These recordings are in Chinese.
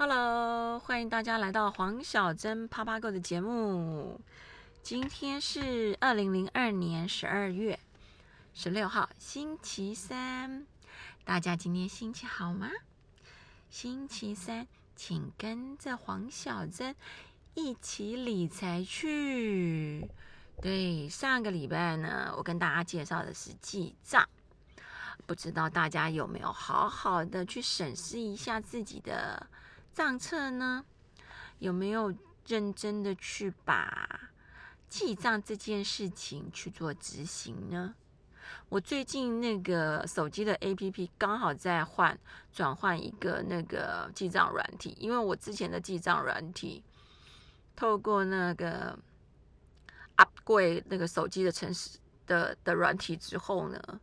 Hello，欢迎大家来到黄小珍啪啪购的节目。今天是二零零二年十二月十六号，星期三。大家今天心情好吗？星期三，请跟着黄小珍一起理财去。对，上个礼拜呢，我跟大家介绍的是记账，不知道大家有没有好好的去审视一下自己的。账册呢，有没有认真的去把记账这件事情去做执行呢？我最近那个手机的 APP 刚好在换转换一个那个记账软体，因为我之前的记账软体透过那个 upgrade 那个手机的城市的的软体之后呢，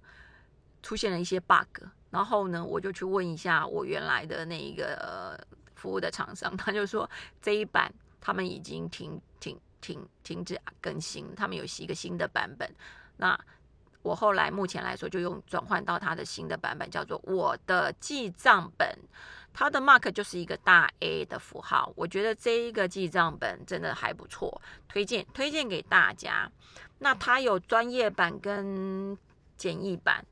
出现了一些 bug，然后呢，我就去问一下我原来的那一个。服务的厂商，他就说这一版他们已经停停停停止更新，他们有一个新的版本。那我后来目前来说就用转换到它的新的版本，叫做我的记账本，它的 mark 就是一个大 A 的符号。我觉得这一个记账本真的还不错，推荐推荐给大家。那它有专业版跟简易版，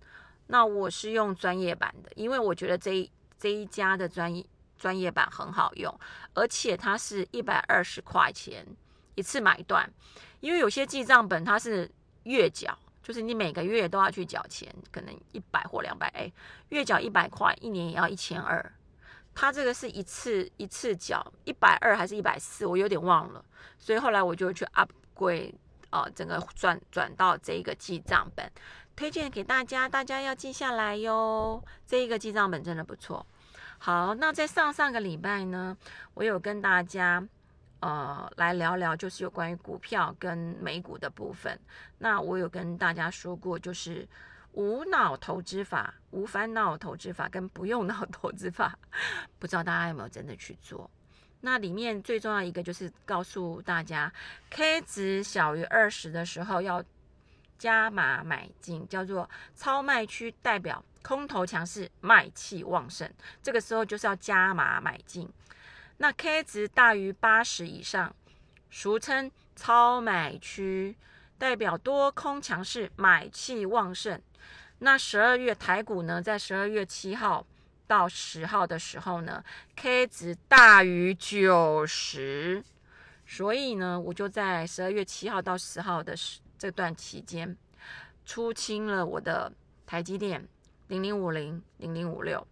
那我是用专业版的，因为我觉得这这一家的专业。专业版很好用，而且它是一百二十块钱一次买断，因为有些记账本它是月缴，就是你每个月都要去缴钱，可能一百或两百，哎，月缴一百块，一年也要一千二。它这个是一次一次缴一百二还是一百四，我有点忘了，所以后来我就去 upgrade 啊，整个转转到这一个记账本，推荐给大家，大家要记下来哟。这一个记账本真的不错。好，那在上上个礼拜呢，我有跟大家呃来聊聊，就是有关于股票跟美股的部分。那我有跟大家说过，就是无脑投资法、无烦恼投资法跟不用脑投资法，不知道大家有没有真的去做？那里面最重要一个就是告诉大家，K 值小于二十的时候要加码买进，叫做超卖区，代表。空头强势，卖气旺盛，这个时候就是要加码买进。那 K 值大于八十以上，俗称超买区，代表多空强势，买气旺盛。那十二月台股呢，在十二月七号到十号的时候呢，K 值大于九十，所以呢，我就在十二月七号到十号的时这段期间，出清了我的台积电。零零五零零零五六，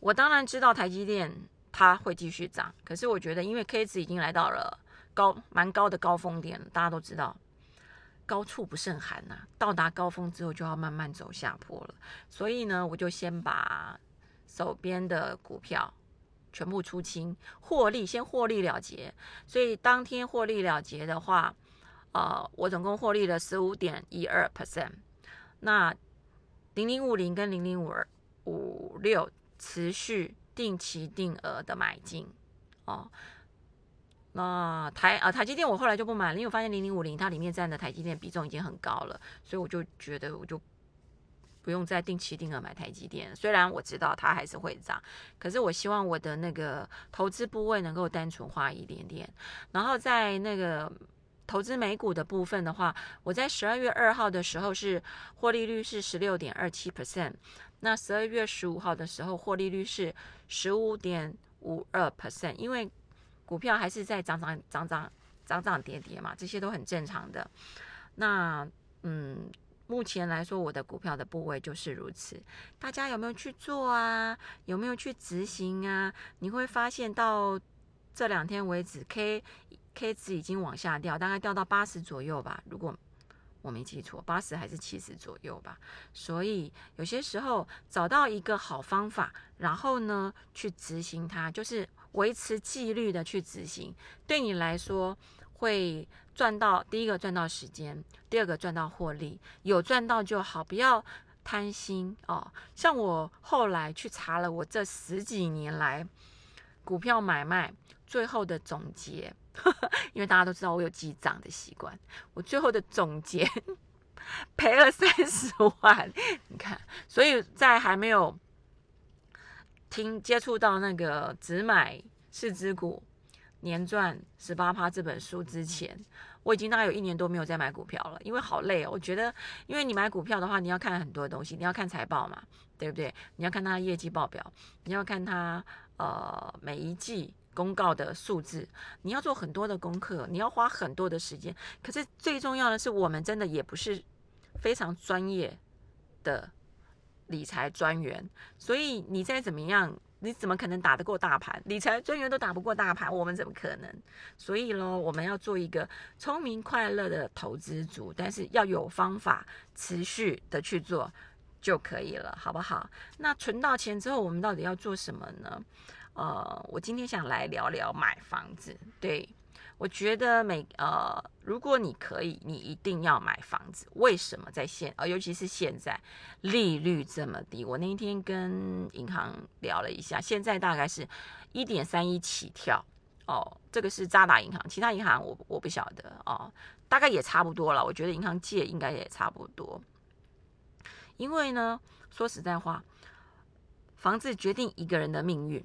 我当然知道台积电它会继续涨，可是我觉得因为 K 值已经来到了高蛮高的高峰点，大家都知道高处不胜寒呐，到达高峰之后就要慢慢走下坡了，所以呢，我就先把手边的股票全部出清，获利先获利了结，所以当天获利了结的话，呃，我总共获利了十五点一二 percent，那。零零五零跟零零五二五六持续定期定额的买进哦。那台啊台积电我后来就不买了，因为我发现零零五零它里面占的台积电比重已经很高了，所以我就觉得我就不用再定期定额买台积电。虽然我知道它还是会涨，可是我希望我的那个投资部位能够单纯化一点点，然后在那个。投资美股的部分的话，我在十二月二号的时候是获利率是十六点二七 percent，那十二月十五号的时候获利率是十五点五二 percent，因为股票还是在涨涨涨涨涨涨跌跌嘛，这些都很正常的。那嗯，目前来说我的股票的部位就是如此，大家有没有去做啊？有没有去执行啊？你会发现到这两天为止，K。K 值已经往下掉，大概掉到八十左右吧，如果我没记错，八十还是七十左右吧。所以有些时候找到一个好方法，然后呢去执行它，就是维持纪律的去执行，对你来说会赚到第一个赚到时间，第二个赚到获利，有赚到就好，不要贪心哦。像我后来去查了我这十几年来股票买卖最后的总结。因为大家都知道我有记账的习惯，我最后的总结赔了三十万，你看，所以在还没有听接触到那个只买四只股年赚十八趴这本书之前，我已经大概有一年多没有再买股票了，因为好累哦。我觉得，因为你买股票的话，你要看很多东西，你要看财报嘛，对不对？你要看它业绩报表，你要看它呃每一季公告的数字，你要做很多的功课，你要花很多的时间。可是最重要的是，我们真的也不是非常专业的。理财专员，所以你再怎么样，你怎么可能打得过大盘？理财专员都打不过大盘，我们怎么可能？所以咯，我们要做一个聪明快乐的投资族，但是要有方法，持续的去做就可以了，好不好？那存到钱之后，我们到底要做什么呢？呃，我今天想来聊聊买房子，对。我觉得每呃，如果你可以，你一定要买房子。为什么在现呃，尤其是现在利率这么低？我那一天跟银行聊了一下，现在大概是一点三一起跳哦。这个是渣打银行，其他银行我我不晓得哦，大概也差不多了。我觉得银行借应该也差不多。因为呢，说实在话，房子决定一个人的命运。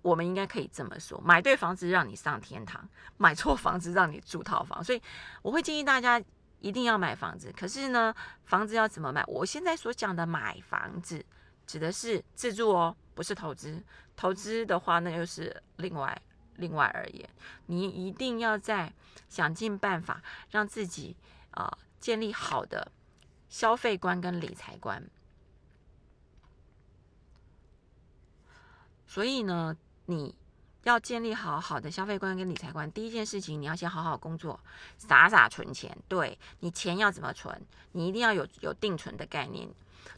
我们应该可以这么说：买对房子让你上天堂，买错房子让你住套房。所以我会建议大家一定要买房子。可是呢，房子要怎么买？我现在所讲的买房子，指的是自住哦，不是投资。投资的话，那又是另外另外而言。你一定要在想尽办法让自己啊建立好的消费观跟理财观。所以呢。你要建立好好的消费观跟理财观，第一件事情你要先好好工作，傻傻存钱。对你钱要怎么存？你一定要有有定存的概念。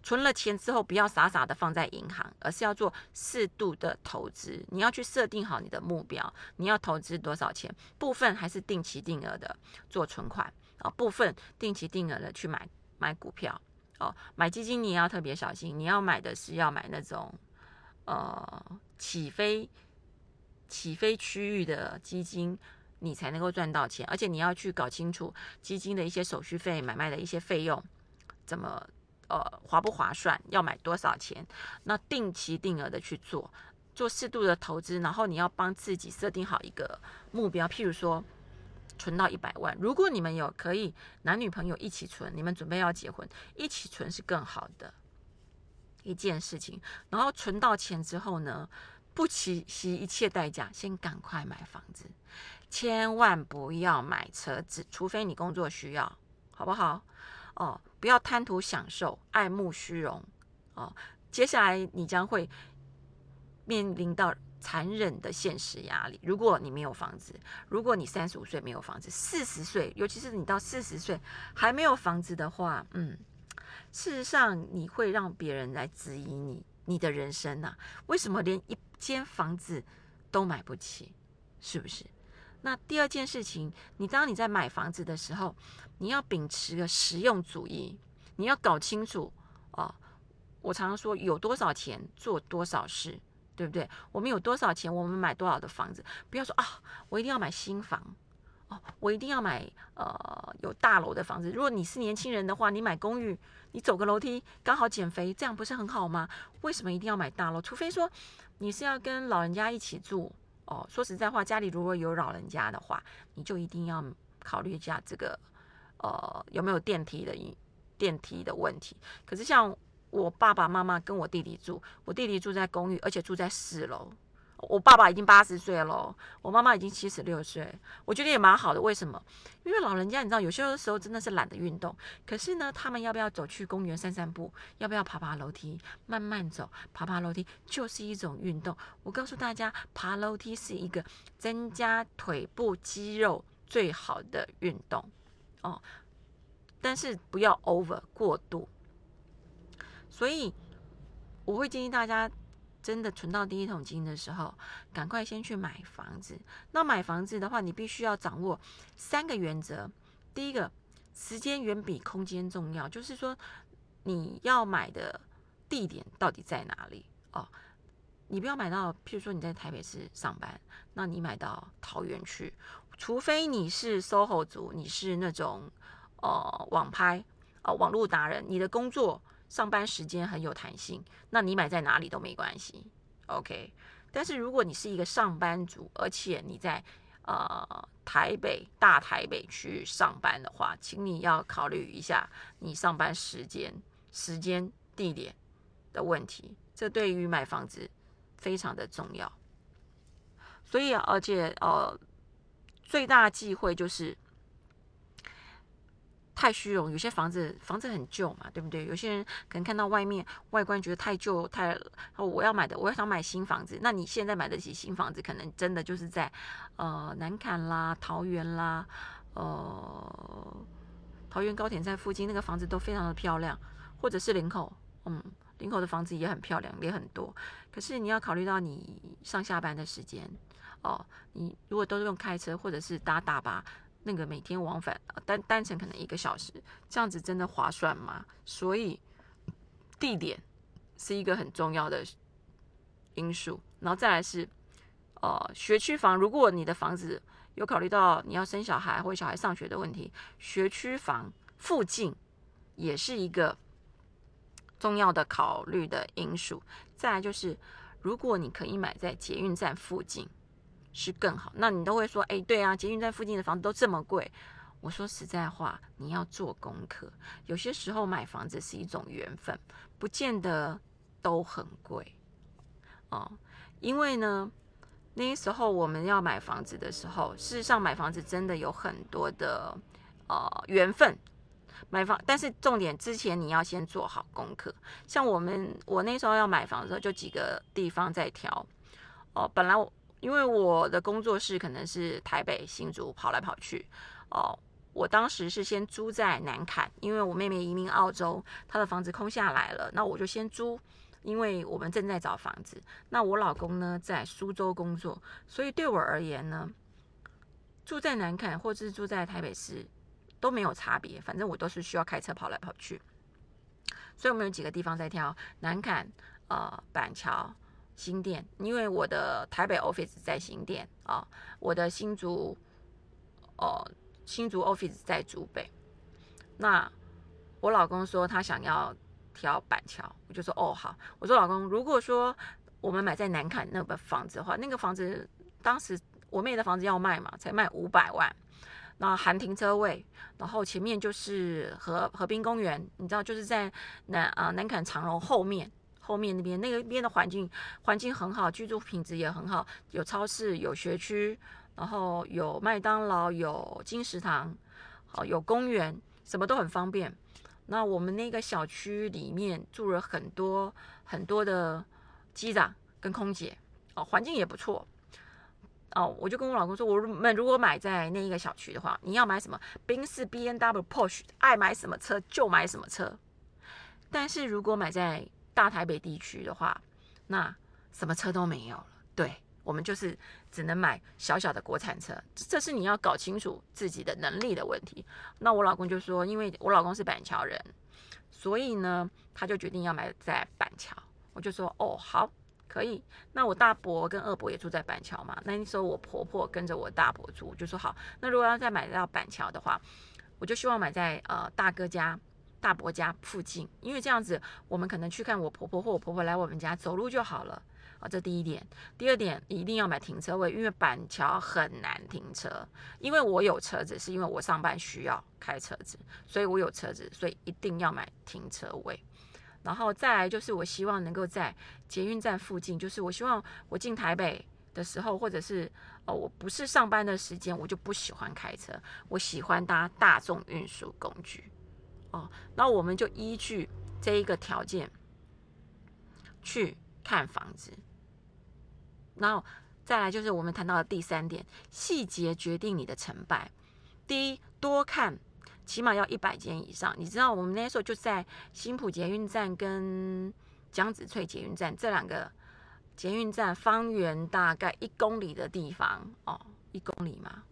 存了钱之后，不要傻傻的放在银行，而是要做适度的投资。你要去设定好你的目标，你要投资多少钱？部分还是定期定额的做存款啊，部分定期定额的去买买股票哦。买基金你也要特别小心，你要买的是要买那种。呃，起飞起飞区域的基金，你才能够赚到钱，而且你要去搞清楚基金的一些手续费、买卖的一些费用，怎么呃划不划算，要买多少钱，那定期定额的去做，做适度的投资，然后你要帮自己设定好一个目标，譬如说存到一百万，如果你们有可以男女朋友一起存，你们准备要结婚，一起存是更好的。一件事情，然后存到钱之后呢，不惜一切代价，先赶快买房子，千万不要买车子，除非你工作需要，好不好？哦，不要贪图享受，爱慕虚荣哦。接下来你将会面临到残忍的现实压力。如果你没有房子，如果你三十五岁没有房子，四十岁，尤其是你到四十岁还没有房子的话，嗯。事实上，你会让别人来质疑你，你的人生呐？为什么连一间房子都买不起？是不是？那第二件事情，你当你在买房子的时候，你要秉持个实用主义，你要搞清楚哦。我常常说，有多少钱做多少事，对不对？我们有多少钱，我们买多少的房子。不要说啊，我一定要买新房。哦，我一定要买呃有大楼的房子。如果你是年轻人的话，你买公寓，你走个楼梯刚好减肥，这样不是很好吗？为什么一定要买大楼？除非说你是要跟老人家一起住哦。说实在话，家里如果有老人家的话，你就一定要考虑一下这个呃有没有电梯的电梯的问题。可是像我爸爸妈妈跟我弟弟住，我弟弟住在公寓，而且住在四楼。我爸爸已经八十岁了，我妈妈已经七十六岁，我觉得也蛮好的。为什么？因为老人家你知道，有些时候真的是懒得运动。可是呢，他们要不要走去公园散散步？要不要爬爬楼梯？慢慢走，爬爬楼梯就是一种运动。我告诉大家，爬楼梯是一个增加腿部肌肉最好的运动哦。但是不要 over 过度。所以我会建议大家。真的存到第一桶金的时候，赶快先去买房子。那买房子的话，你必须要掌握三个原则。第一个，时间远比空间重要，就是说你要买的地点到底在哪里哦？你不要买到，譬如说你在台北市上班，那你买到桃园去，除非你是 SOHO 族，你是那种呃网拍呃网络达人，你的工作上班时间很有弹性，那你买在哪里都没关系，OK。但是如果你是一个上班族，而且你在呃台北大台北区上班的话，请你要考虑一下你上班时间、时间、地点的问题，这对于买房子非常的重要。所以，而且呃，最大忌讳就是。太虚荣，有些房子房子很旧嘛，对不对？有些人可能看到外面外观觉得太旧，太我要买的，我要想买新房子。那你现在买得起新房子，可能真的就是在呃南坎啦、桃园啦、呃桃园高铁站附近那个房子都非常的漂亮，或者是林口，嗯，林口的房子也很漂亮，也很多。可是你要考虑到你上下班的时间哦，你如果都是用开车或者是搭大巴。那个每天往返单单程可能一个小时，这样子真的划算吗？所以地点是一个很重要的因素，然后再来是呃学区房。如果你的房子有考虑到你要生小孩或小孩上学的问题，学区房附近也是一个重要的考虑的因素。再来就是如果你可以买在捷运站附近。是更好，那你都会说，哎，对啊，捷运站附近的房子都这么贵。我说实在话，你要做功课。有些时候买房子是一种缘分，不见得都很贵哦。因为呢，那时候我们要买房子的时候，事实上买房子真的有很多的呃缘分。买房，但是重点之前你要先做好功课。像我们，我那时候要买房的时候，就几个地方在挑哦。本来我。因为我的工作室可能是台北新竹跑来跑去，哦，我当时是先租在南坎，因为我妹妹移民澳洲，她的房子空下来了，那我就先租，因为我们正在找房子。那我老公呢在苏州工作，所以对我而言呢，住在南坎或是住在台北市都没有差别，反正我都是需要开车跑来跑去。所以我们有几个地方在挑，南坎、呃板桥。新店，因为我的台北 office 在新店啊，我的新竹，哦，新竹 office 在竹北。那我老公说他想要挑板桥，我就说哦好。我说老公，如果说我们买在南坎那个房子的话，那个房子当时我妹的房子要卖嘛，才卖五百万，那含停车位，然后前面就是河河滨公园，你知道就是在南啊南坎长荣后面。后面那边那个边的环境环境很好，居住品质也很好，有超市，有学区，然后有麦当劳，有金石堂，好有公园，什么都很方便。那我们那个小区里面住了很多很多的机长跟空姐，哦，环境也不错。哦，我就跟我老公说，我们如果买在那一个小区的话，你要买什么宾士、B N W、Porsche，爱买什么车就买什么车。但是如果买在大台北地区的话，那什么车都没有了。对我们就是只能买小小的国产车，这是你要搞清楚自己的能力的问题。那我老公就说，因为我老公是板桥人，所以呢，他就决定要买在板桥。我就说，哦，好，可以。那我大伯跟二伯也住在板桥嘛，那时候我婆婆跟着我大伯住，就说好。那如果要再买到板桥的话，我就希望买在呃大哥家。大伯家附近，因为这样子，我们可能去看我婆婆或我婆婆来我们家走路就好了啊。这第一点，第二点一定要买停车位，因为板桥很难停车。因为我有车子，是因为我上班需要开车子，所以我有车子，所以一定要买停车位。然后再来就是，我希望能够在捷运站附近，就是我希望我进台北的时候，或者是哦，我不是上班的时间，我就不喜欢开车，我喜欢搭大众运输工具。哦，那我们就依据这一个条件去看房子，然后再来就是我们谈到的第三点，细节决定你的成败。第一，多看，起码要一百间以上。你知道，我们那时候就在新浦捷运站跟江子翠捷运站这两个捷运站方圆大概一公里的地方，哦，一公里嘛。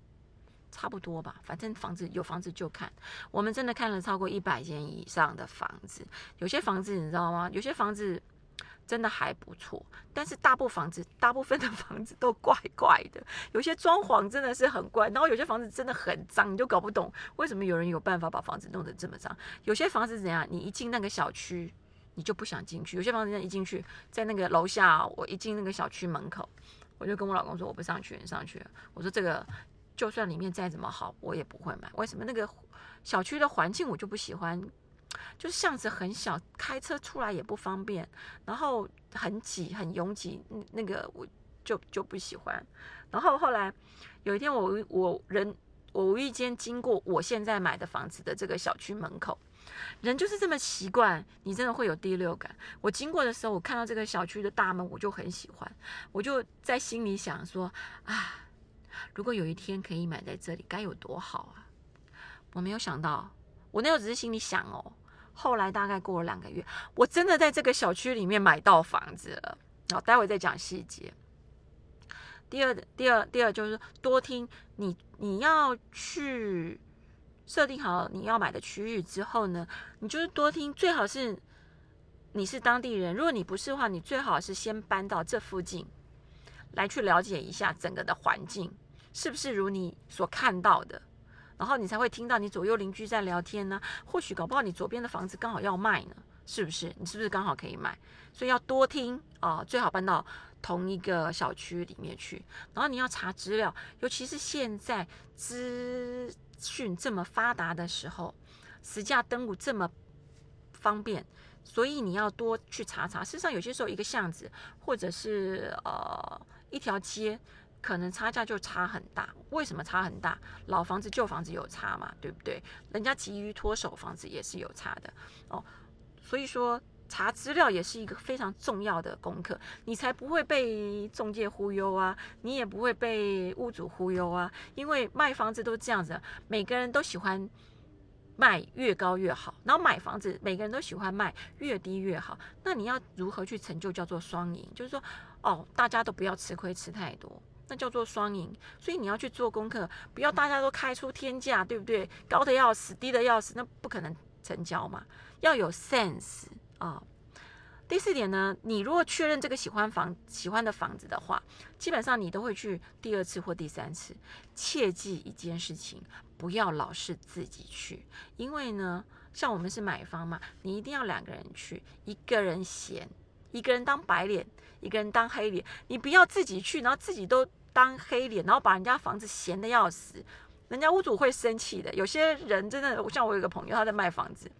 差不多吧，反正房子有房子就看。我们真的看了超过一百间以上的房子，有些房子你知道吗？有些房子真的还不错，但是大部房子大部分的房子都怪怪的，有些装潢真的是很怪，然后有些房子真的很脏，你就搞不懂为什么有人有办法把房子弄得这么脏。有些房子怎样？你一进那个小区，你就不想进去。有些房子一进去，在那个楼下，我一进那个小区门口，我就跟我老公说我不上去，你上去。我说这个就算里面再怎么好，我也不会买。为什么？那个小区的环境我就不喜欢，就是巷子很小，开车出来也不方便，然后很挤很拥挤，那个我就就不喜欢。然后后来有一天我我人我无意间经过我现在买的房子的这个小区门口。人就是这么习惯，你真的会有第六感。我经过的时候，我看到这个小区的大门，我就很喜欢，我就在心里想说：啊，如果有一天可以买在这里，该有多好啊！我没有想到，我那时候只是心里想哦。后来大概过了两个月，我真的在这个小区里面买到房子了。好，待会再讲细节。第二，第二，第二就是多听你，你要去。设定好你要买的区域之后呢，你就是多听，最好是你是当地人。如果你不是的话，你最好是先搬到这附近来去了解一下整个的环境是不是如你所看到的，然后你才会听到你左右邻居在聊天呢。或许搞不好你左边的房子刚好要卖呢，是不是？你是不是刚好可以买？所以要多听啊，最好搬到同一个小区里面去。然后你要查资料，尤其是现在资。讯这么发达的时候，实价登录这么方便，所以你要多去查查。事实上，有些时候一个巷子或者是呃一条街，可能差价就差很大。为什么差很大？老房子、旧房子有差嘛，对不对？人家急于脱手房子也是有差的哦。所以说。查资料也是一个非常重要的功课，你才不会被中介忽悠啊，你也不会被屋主忽悠啊。因为卖房子都这样子，每个人都喜欢卖越高越好，然后买房子每个人都喜欢卖越低越好。那你要如何去成就叫做双赢？就是说，哦，大家都不要吃亏吃太多，那叫做双赢。所以你要去做功课，不要大家都开出天价，对不对？高的要死，低的要死，那不可能成交嘛。要有 sense。啊，第四点呢，你如果确认这个喜欢房喜欢的房子的话，基本上你都会去第二次或第三次。切记一件事情，不要老是自己去，因为呢，像我们是买方嘛，你一定要两个人去，一个人闲，一个人当白脸，一个人当黑脸，你不要自己去，然后自己都当黑脸，然后把人家房子闲的要死。人家屋主会生气的。有些人真的，像我有个朋友，他在卖房子，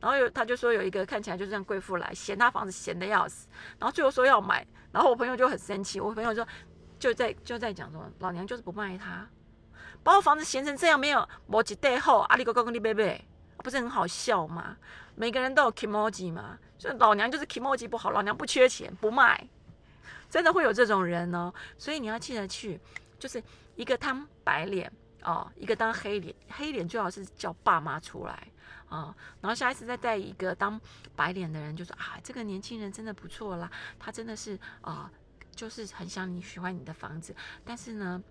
然后有他就说有一个看起来就像贵妇来，嫌他房子嫌的要死，然后最后说要买，然后我朋友就很生气。我朋友说就在就在讲说，老娘就是不卖他，把我房子嫌成这样，没有摩羯代后，阿里哥哥跟你贝贝，不是很好笑吗？每个人都有 emoji 嘛，所以老娘就是 emoji 不好，老娘不缺钱不卖，真的会有这种人哦。所以你要记得去，就是一个当白脸。哦，一个当黑脸，黑脸最好是叫爸妈出来啊，然后下一次再带一个当白脸的人，就说啊，这个年轻人真的不错啦，他真的是啊，就是很想你喜欢你的房子，但是呢，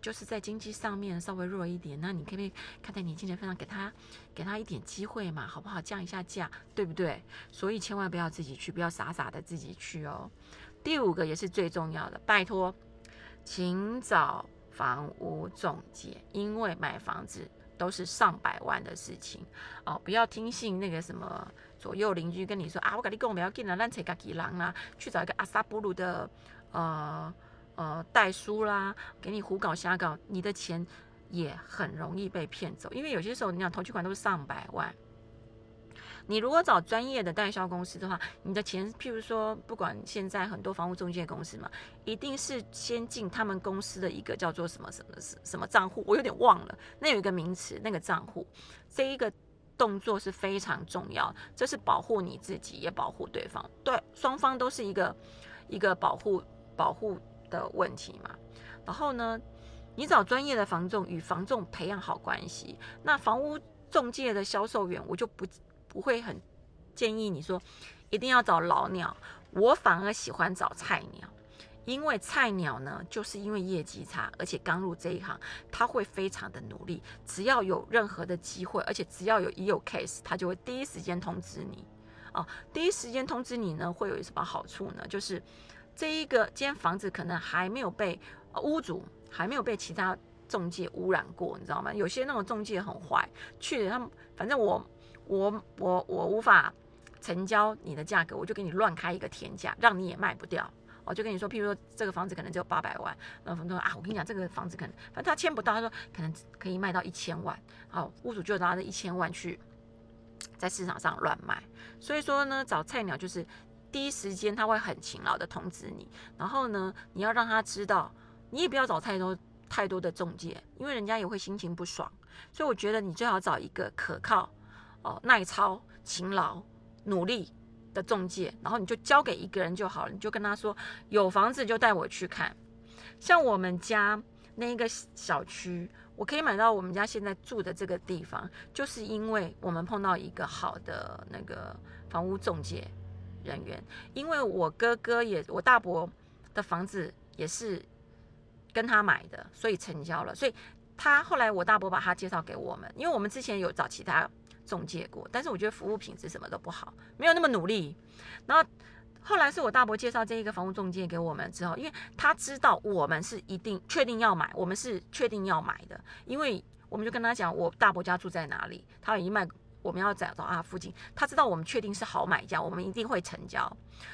就是在经济上面稍微弱一点，那你可不可以看在年轻人份上给他给他一点机会嘛，好不好？降一下价，对不对？所以千万不要自己去，不要傻傻的自己去哦。第五个也是最重要的，拜托，请找。房屋中介，因为买房子都是上百万的事情哦，不要听信那个什么左右邻居跟你说啊，我跟你讲，不要进来乱扯个几郎啦，去找一个阿萨布鲁的呃呃代书啦，给你胡搞瞎搞，你的钱也很容易被骗走，因为有些时候你讲投取款都是上百万。你如果找专业的代销公司的话，你的钱，譬如说，不管现在很多房屋中介公司嘛，一定是先进他们公司的一个叫做什么什么什什么账户，我有点忘了，那有一个名词，那个账户，这一个动作是非常重要，这是保护你自己，也保护对方，对双方都是一个一个保护保护的问题嘛。然后呢，你找专业的房仲与房仲培养好关系，那房屋中介的销售员我就不。不会很建议你说一定要找老鸟，我反而喜欢找菜鸟，因为菜鸟呢，就是因为业绩差，而且刚入这一行，他会非常的努力，只要有任何的机会，而且只要有一有 case，他就会第一时间通知你。哦，第一时间通知你呢，会有什么好处呢？就是这一个间房子可能还没有被屋主还没有被其他中介污染过，你知道吗？有些那种中介很坏，去他们反正我。我我我无法成交你的价格，我就给你乱开一个天价，让你也卖不掉。我就跟你说，譬如说这个房子可能只有八百万，那房东说啊，我跟你讲，这个房子可能反正他签不到，他说可能可以卖到一千万，好，屋主就拿着一千万去在市场上乱卖。所以说呢，找菜鸟就是第一时间他会很勤劳的通知你，然后呢，你要让他知道，你也不要找太多太多的中介，因为人家也会心情不爽。所以我觉得你最好找一个可靠、哦耐操、勤劳、努力。的中介，然后你就交给一个人就好了，你就跟他说有房子就带我去看。像我们家那一个小区，我可以买到我们家现在住的这个地方，就是因为我们碰到一个好的那个房屋中介人员。因为我哥哥也，我大伯的房子也是跟他买的，所以成交了。所以他后来我大伯把他介绍给我们，因为我们之前有找其他。中介过，但是我觉得服务品质什么都不好，没有那么努力。然后后来是我大伯介绍这一个房屋中介给我们之后，因为他知道我们是一定确定要买，我们是确定要买的，因为我们就跟他讲我大伯家住在哪里，他已经卖，我们要找到啊附近，他知道我们确定是好买家，我们一定会成交，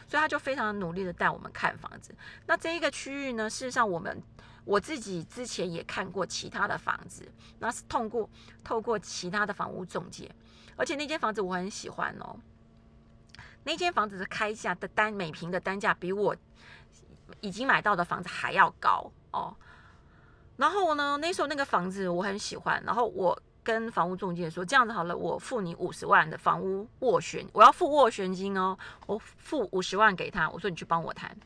所以他就非常努力的带我们看房子。那这一个区域呢，事实上我们。我自己之前也看过其他的房子，那是通过透过其他的房屋中介，而且那间房子我很喜欢哦。那间房子的开价的单每平的单价比我已经买到的房子还要高哦。然后呢，那时候那个房子我很喜欢，然后我跟房屋中介说，这样子好了，我付你五十万的房屋斡旋，我要付斡旋金哦，我付五十万给他，我说你去帮我谈。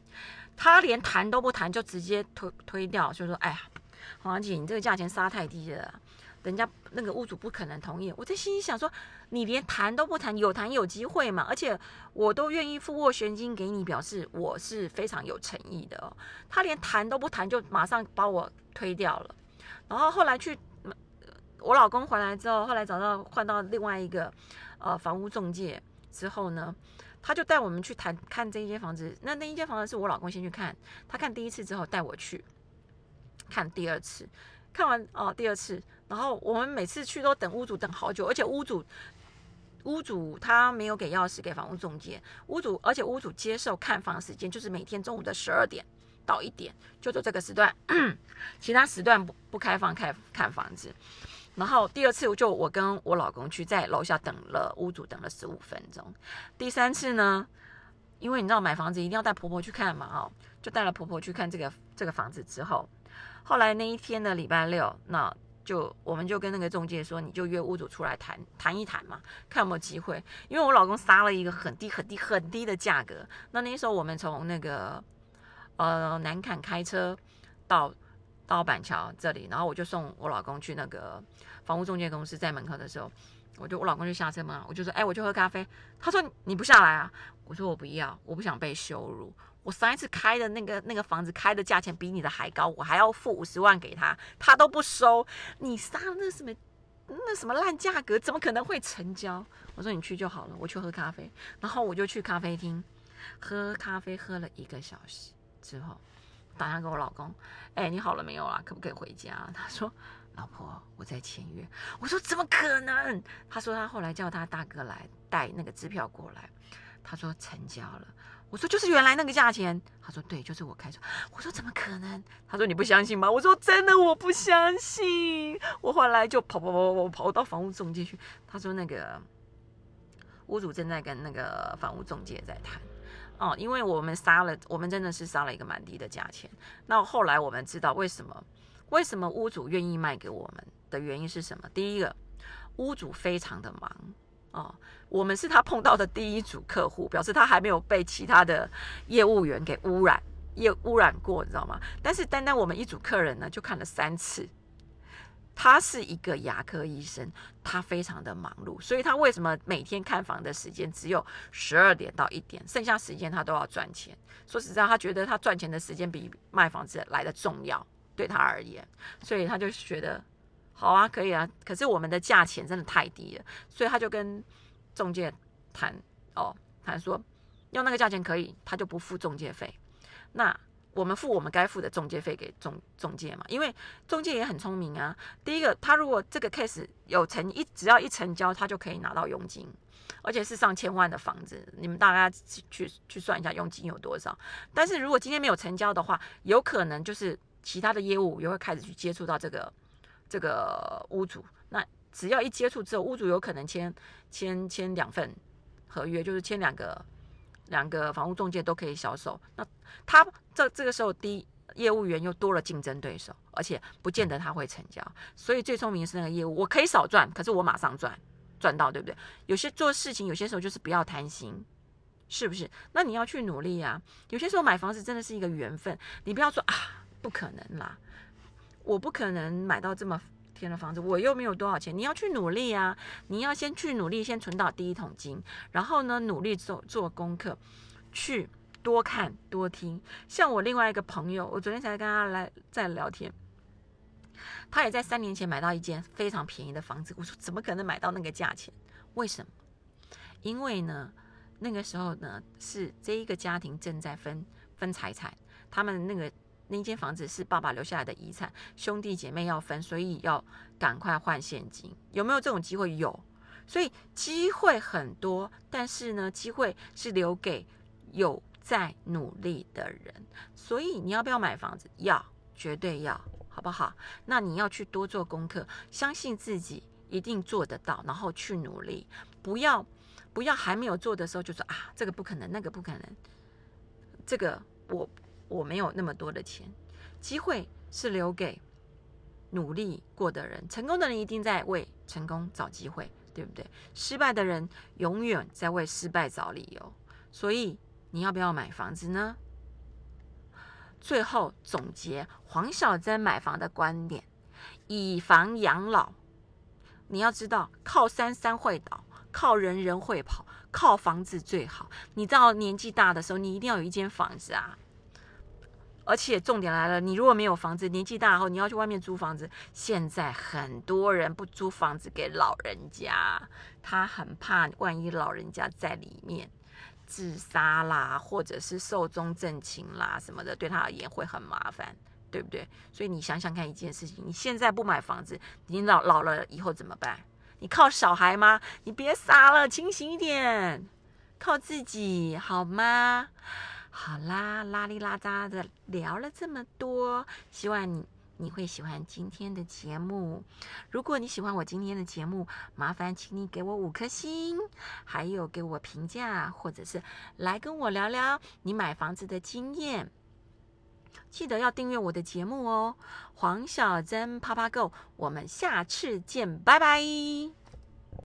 他连谈都不谈，就直接推推掉，就说：“哎呀，黄姐，你这个价钱杀太低了，人家那个屋主不可能同意。”我在心里想说：“你连谈都不谈，有谈有机会嘛？而且我都愿意付斡旋金给你，表示我是非常有诚意的哦。”他连谈都不谈，就马上把我推掉了。然后后来去，我老公回来之后，后来找到换到另外一个呃房屋中介之后呢？他就带我们去谈看这一间房子，那那一间房子是我老公先去看，他看第一次之后带我去看第二次，看完哦第二次，然后我们每次去都等屋主等好久，而且屋主屋主他没有给钥匙给房屋中介，屋主而且屋主接受看房时间就是每天中午的十二点到一点，就做这个时段，其他时段不不开放开看房子。然后第二次我就我跟我老公去在楼下等了屋主等了十五分钟。第三次呢，因为你知道买房子一定要带婆婆去看嘛，哦，就带了婆婆去看这个这个房子之后，后来那一天的礼拜六，那就我们就跟那个中介说，你就约屋主出来谈谈一谈嘛，看有没有机会。因为我老公杀了一个很低很低很低的价格，那那时候我们从那个呃南坎开车到。到板桥这里，然后我就送我老公去那个房屋中介公司，在门口的时候，我就我老公就下车嘛，我就说，哎，我去喝咖啡。他说你不下来啊？我说我不要，我不想被羞辱。我上一次开的那个那个房子开的价钱比你的还高，我还要付五十万给他，他都不收。你杀那什么那什么烂价格，怎么可能会成交？我说你去就好了，我去喝咖啡。然后我就去咖啡厅喝咖啡，喝了一个小时之后。打电话给我老公，哎，你好了没有啊？可不可以回家？他说，老婆，我在签约。我说怎么可能？他说他后来叫他大哥来带那个支票过来。他说成交了。我说就是原来那个价钱。他说对，就是我开出。我说怎么可能？他说你不相信吗？我说真的，我不相信。我后来就跑跑跑跑跑到房屋中介去。他说那个屋主正在跟那个房屋中介在谈。哦，因为我们杀了，我们真的是杀了一个蛮低的价钱。那后来我们知道为什么，为什么屋主愿意卖给我们的原因是什么？第一个，屋主非常的忙哦，我们是他碰到的第一组客户，表示他还没有被其他的业务员给污染，业污染过，你知道吗？但是单单我们一组客人呢，就看了三次。他是一个牙科医生，他非常的忙碌，所以他为什么每天看房的时间只有十二点到一点，剩下时间他都要赚钱。说实在，他觉得他赚钱的时间比卖房子来的重要，对他而言，所以他就觉得好啊，可以啊。可是我们的价钱真的太低了，所以他就跟中介谈哦，谈说要那个价钱可以，他就不付中介费。那我们付我们该付的中介费给中中介嘛，因为中介也很聪明啊。第一个，他如果这个 case 有成一，只要一成交，他就可以拿到佣金，而且是上千万的房子，你们大家去去算一下佣金有多少。但是如果今天没有成交的话，有可能就是其他的业务也会开始去接触到这个这个屋主。那只要一接触之后，屋主有可能签签签两份合约，就是签两个。两个房屋中介都可以销售，那他这这个时候，第一业务员又多了竞争对手，而且不见得他会成交，所以最聪明是那个业务，我可以少赚，可是我马上赚赚到，对不对？有些做事情，有些时候就是不要贪心，是不是？那你要去努力啊。有些时候买房子真的是一个缘分，你不要说啊，不可能啦，我不可能买到这么。天的房子，我又没有多少钱，你要去努力啊！你要先去努力，先存到第一桶金，然后呢，努力做做功课，去多看多听。像我另外一个朋友，我昨天才跟他来在聊天，他也在三年前买到一间非常便宜的房子。我说怎么可能买到那个价钱？为什么？因为呢，那个时候呢是这一个家庭正在分分财产，他们那个。那间房子是爸爸留下来的遗产，兄弟姐妹要分，所以要赶快换现金。有没有这种机会？有，所以机会很多，但是呢，机会是留给有在努力的人。所以你要不要买房子？要，绝对要，好不好？那你要去多做功课，相信自己一定做得到，然后去努力，不要不要还没有做的时候就说啊，这个不可能，那个不可能，这个我。我没有那么多的钱，机会是留给努力过的人。成功的人一定在为成功找机会，对不对？失败的人永远在为失败找理由。所以你要不要买房子呢？最后总结黄小珍买房的观点：以房养老。你要知道，靠山山会倒，靠人人会跑，靠房子最好。你到年纪大的时候，你一定要有一间房子啊。而且重点来了，你如果没有房子，年纪大后你要去外面租房子。现在很多人不租房子给老人家，他很怕万一老人家在里面自杀啦，或者是寿终正寝啦什么的，对他而言会很麻烦，对不对？所以你想想看一件事情，你现在不买房子，你老老了以后怎么办？你靠小孩吗？你别傻了，清醒一点，靠自己好吗？好啦，拉里拉扎的聊了这么多，希望你你会喜欢今天的节目。如果你喜欢我今天的节目，麻烦请你给我五颗星，还有给我评价，或者是来跟我聊聊你买房子的经验。记得要订阅我的节目哦，黄小珍啪啪 Go，我们下次见，拜拜。